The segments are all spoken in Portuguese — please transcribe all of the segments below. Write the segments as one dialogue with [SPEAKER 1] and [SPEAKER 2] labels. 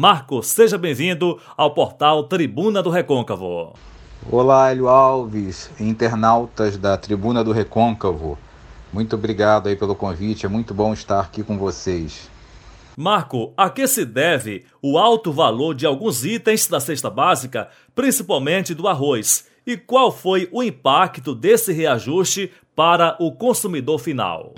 [SPEAKER 1] Marco, seja bem-vindo ao portal Tribuna do Recôncavo.
[SPEAKER 2] Olá, Hélio Alves, internautas da Tribuna do Recôncavo. Muito obrigado aí pelo convite, é muito bom estar aqui com vocês.
[SPEAKER 1] Marco, a que se deve o alto valor de alguns itens da cesta básica, principalmente do arroz? E qual foi o impacto desse reajuste para o consumidor final?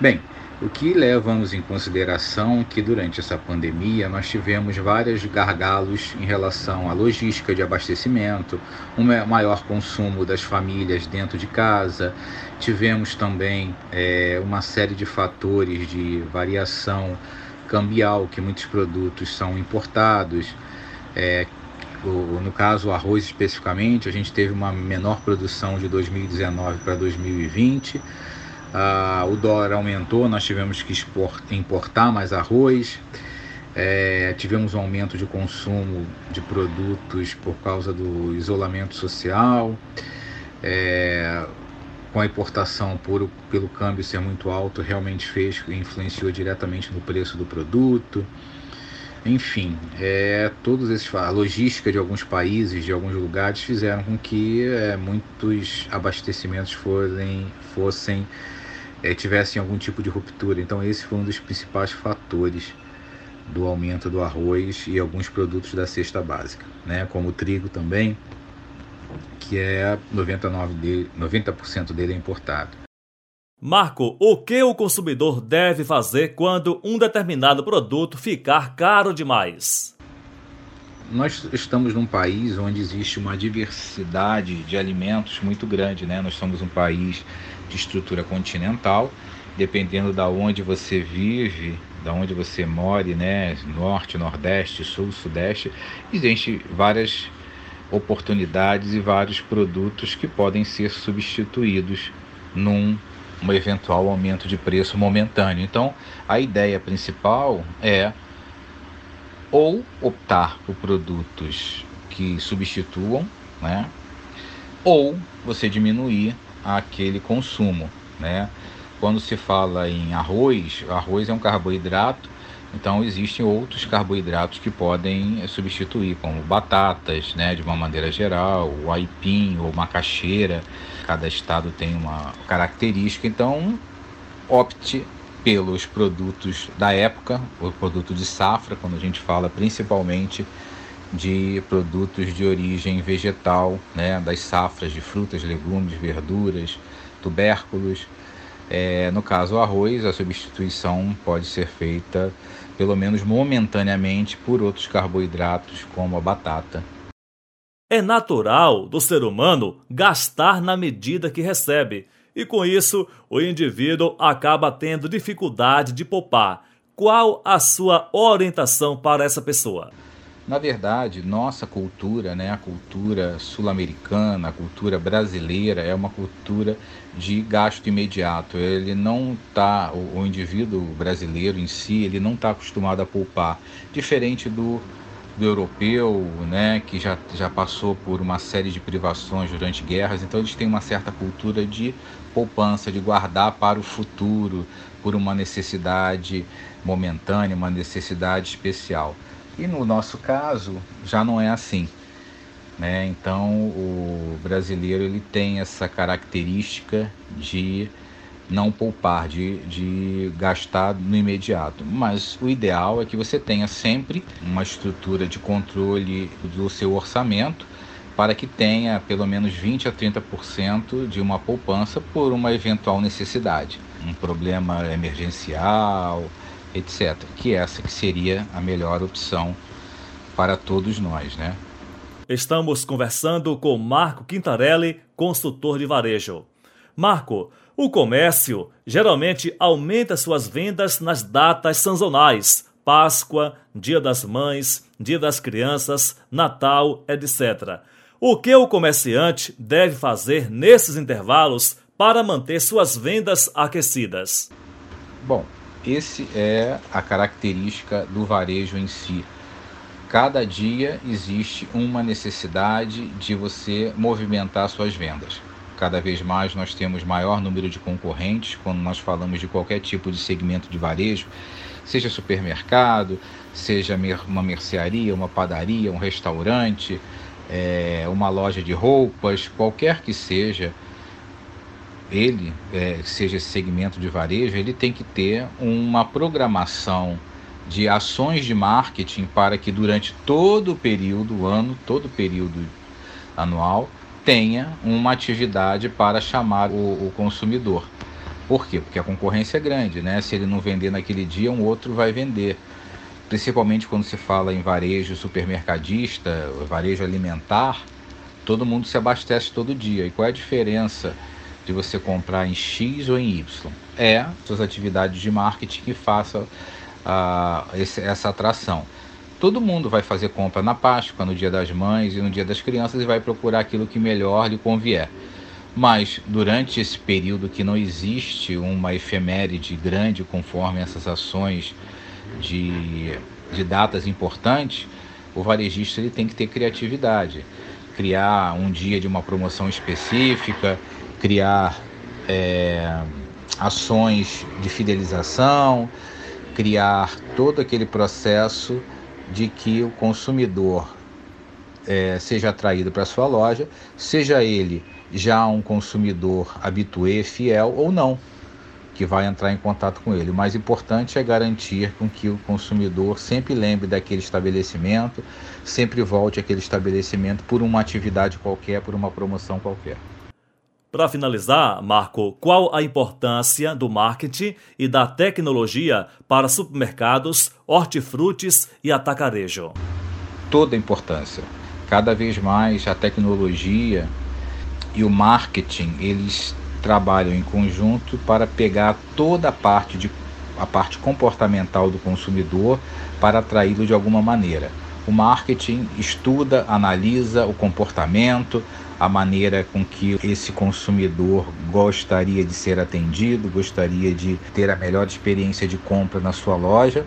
[SPEAKER 2] Bem, o que levamos em consideração que durante essa pandemia nós tivemos vários gargalos em relação à logística de abastecimento, um maior consumo das famílias dentro de casa, tivemos também é, uma série de fatores de variação cambial, que muitos produtos são importados. É, no caso, o arroz especificamente, a gente teve uma menor produção de 2019 para 2020 ah, o dólar aumentou, nós tivemos que importar mais arroz, é, tivemos um aumento de consumo de produtos por causa do isolamento social, é, com a importação por, pelo câmbio ser muito alto, realmente fez, influenciou diretamente no preço do produto. Enfim, é, todos esses a logística de alguns países, de alguns lugares, fizeram com que é, muitos abastecimentos fossem, fossem é, tivessem algum tipo de ruptura. Então, esse foi um dos principais fatores do aumento do arroz e alguns produtos da cesta básica, né? como o trigo também, que é 99 dele, 90% dele é importado.
[SPEAKER 1] Marco, o que o consumidor deve fazer quando um determinado produto ficar caro demais?
[SPEAKER 2] Nós estamos num país onde existe uma diversidade de alimentos muito grande, né? Nós somos um país de estrutura continental, dependendo da onde você vive, da onde você mora, né, norte, nordeste, sul, sudeste, existem várias oportunidades e vários produtos que podem ser substituídos num um eventual aumento de preço momentâneo. Então, a ideia principal é ou optar por produtos que substituam, né? Ou você diminuir aquele consumo, né? Quando se fala em arroz, arroz é um carboidrato, então existem outros carboidratos que podem substituir, como batatas, né, de uma maneira geral, o aipim ou macaxeira. Cada estado tem uma característica, então opte pelos produtos da época, o produto de safra, quando a gente fala principalmente de produtos de origem vegetal, né, das safras de frutas, legumes, verduras, tubérculos. É, no caso, o arroz, a substituição pode ser feita, pelo menos momentaneamente, por outros carboidratos, como a batata.
[SPEAKER 1] É natural do ser humano gastar na medida que recebe, e com isso o indivíduo acaba tendo dificuldade de poupar. Qual a sua orientação para essa pessoa?
[SPEAKER 2] Na verdade, nossa cultura, né, a cultura sul-americana, a cultura brasileira, é uma cultura de gasto imediato. Ele não está, o, o indivíduo brasileiro em si, ele não está acostumado a poupar, diferente do, do europeu, né, que já, já passou por uma série de privações durante guerras, então eles têm uma certa cultura de poupança, de guardar para o futuro, por uma necessidade momentânea, uma necessidade especial. E no nosso caso já não é assim. Né? Então o brasileiro ele tem essa característica de não poupar, de, de gastar no imediato. Mas o ideal é que você tenha sempre uma estrutura de controle do seu orçamento para que tenha pelo menos 20 a 30% de uma poupança por uma eventual necessidade, um problema emergencial, etc. Que essa que seria a melhor opção para todos nós, né?
[SPEAKER 1] Estamos conversando com Marco Quintarelli, consultor de varejo. Marco, o comércio geralmente aumenta suas vendas nas datas sazonais, Páscoa, Dia das Mães, Dia das Crianças, Natal, etc. O que o comerciante deve fazer nesses intervalos para manter suas vendas aquecidas?
[SPEAKER 2] Bom, esse é a característica do varejo em si. Cada dia existe uma necessidade de você movimentar suas vendas. Cada vez mais nós temos maior número de concorrentes quando nós falamos de qualquer tipo de segmento de varejo, seja supermercado, seja uma mercearia, uma padaria, um restaurante, é, uma loja de roupas, qualquer que seja ele, é, seja esse segmento de varejo, ele tem que ter uma programação de ações de marketing para que durante todo o período, o ano, todo o período anual, tenha uma atividade para chamar o, o, consumidor. Por quê? Porque a concorrência é grande, né? Se ele não vender naquele dia, um outro vai vender. Principalmente quando se fala em varejo supermercadista, varejo alimentar, todo mundo se abastece todo dia. E qual é a diferença de você comprar em X ou em Y? É suas atividades de marketing que façam esse, essa atração. Todo mundo vai fazer compra na Páscoa, no Dia das Mães e no Dia das Crianças e vai procurar aquilo que melhor lhe convier. Mas durante esse período que não existe uma efeméride grande conforme essas ações de, de datas importantes, o varejista ele tem que ter criatividade. Criar um dia de uma promoção específica, criar é, ações de fidelização, criar todo aquele processo de que o consumidor é, seja atraído para sua loja, seja ele já um consumidor habitué, fiel ou não, que vai entrar em contato com ele. O mais importante é garantir com que o consumidor sempre lembre daquele estabelecimento, sempre volte àquele estabelecimento por uma atividade qualquer, por uma promoção qualquer.
[SPEAKER 1] Para finalizar, Marco, qual a importância do marketing e da tecnologia para supermercados, hortifrutis e atacarejo?
[SPEAKER 2] Toda a importância. Cada vez mais a tecnologia e o marketing, eles trabalham em conjunto para pegar toda a parte de a parte comportamental do consumidor para atraí-lo de alguma maneira. O marketing estuda, analisa o comportamento, a maneira com que esse consumidor gostaria de ser atendido, gostaria de ter a melhor experiência de compra na sua loja.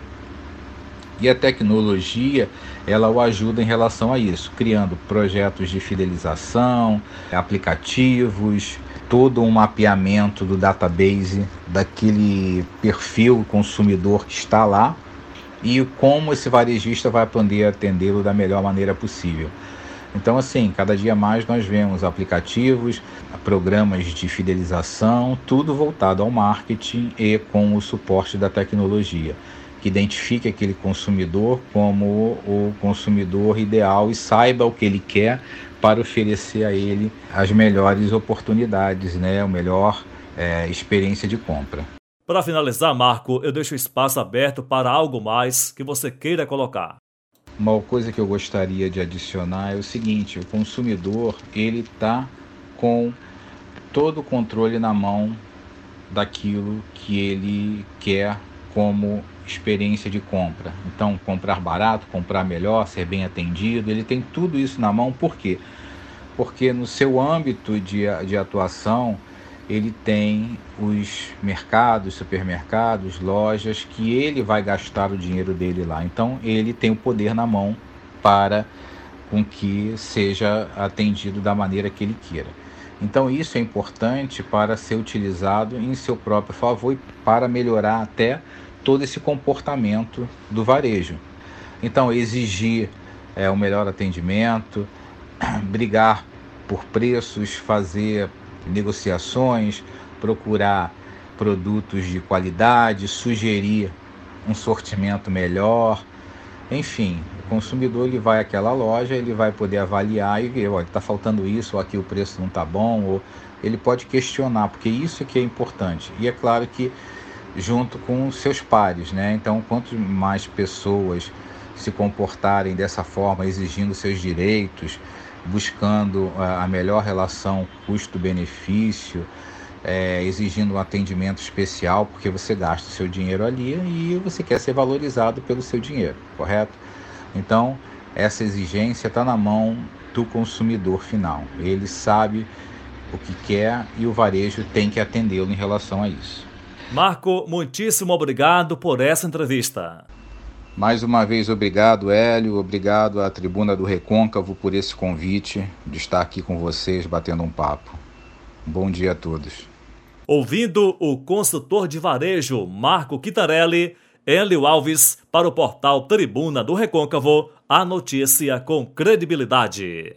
[SPEAKER 2] E a tecnologia, ela o ajuda em relação a isso, criando projetos de fidelização, aplicativos, todo um mapeamento do database daquele perfil consumidor que está lá e como esse varejista vai poder atendê-lo da melhor maneira possível. Então, assim, cada dia mais nós vemos aplicativos, programas de fidelização, tudo voltado ao marketing e com o suporte da tecnologia, que identifique aquele consumidor como o consumidor ideal e saiba o que ele quer para oferecer a ele as melhores oportunidades, né, a melhor é, experiência de compra.
[SPEAKER 1] Para finalizar, Marco, eu deixo espaço aberto para algo mais que você queira colocar.
[SPEAKER 2] Uma coisa que eu gostaria de adicionar é o seguinte: o consumidor ele está com todo o controle na mão daquilo que ele quer como experiência de compra. Então, comprar barato, comprar melhor, ser bem atendido, ele tem tudo isso na mão. Por quê? Porque no seu âmbito de, de atuação, ele tem os mercados, supermercados, lojas que ele vai gastar o dinheiro dele lá. Então ele tem o poder na mão para com que seja atendido da maneira que ele queira. Então isso é importante para ser utilizado em seu próprio favor e para melhorar até todo esse comportamento do varejo. Então exigir é, o melhor atendimento, brigar por preços, fazer negociações, procurar produtos de qualidade, sugerir um sortimento melhor. Enfim, o consumidor ele vai àquela loja, ele vai poder avaliar e ver, olha, está faltando isso, ou aqui o preço não está bom, ou ele pode questionar, porque isso que é importante. E é claro que junto com seus pares, né? Então, quanto mais pessoas se comportarem dessa forma, exigindo seus direitos, buscando a melhor relação custo-benefício, é, exigindo um atendimento especial, porque você gasta o seu dinheiro ali e você quer ser valorizado pelo seu dinheiro, correto? Então, essa exigência está na mão do consumidor final. Ele sabe o que quer e o varejo tem que atendê-lo em relação a isso.
[SPEAKER 1] Marco, muitíssimo obrigado por essa entrevista.
[SPEAKER 2] Mais uma vez, obrigado, Hélio, obrigado à Tribuna do Recôncavo por esse convite de estar aqui com vocês batendo um papo. Bom dia a todos.
[SPEAKER 1] Ouvindo o consultor de varejo Marco Quitarelli, Hélio Alves, para o portal Tribuna do Recôncavo, a notícia com credibilidade.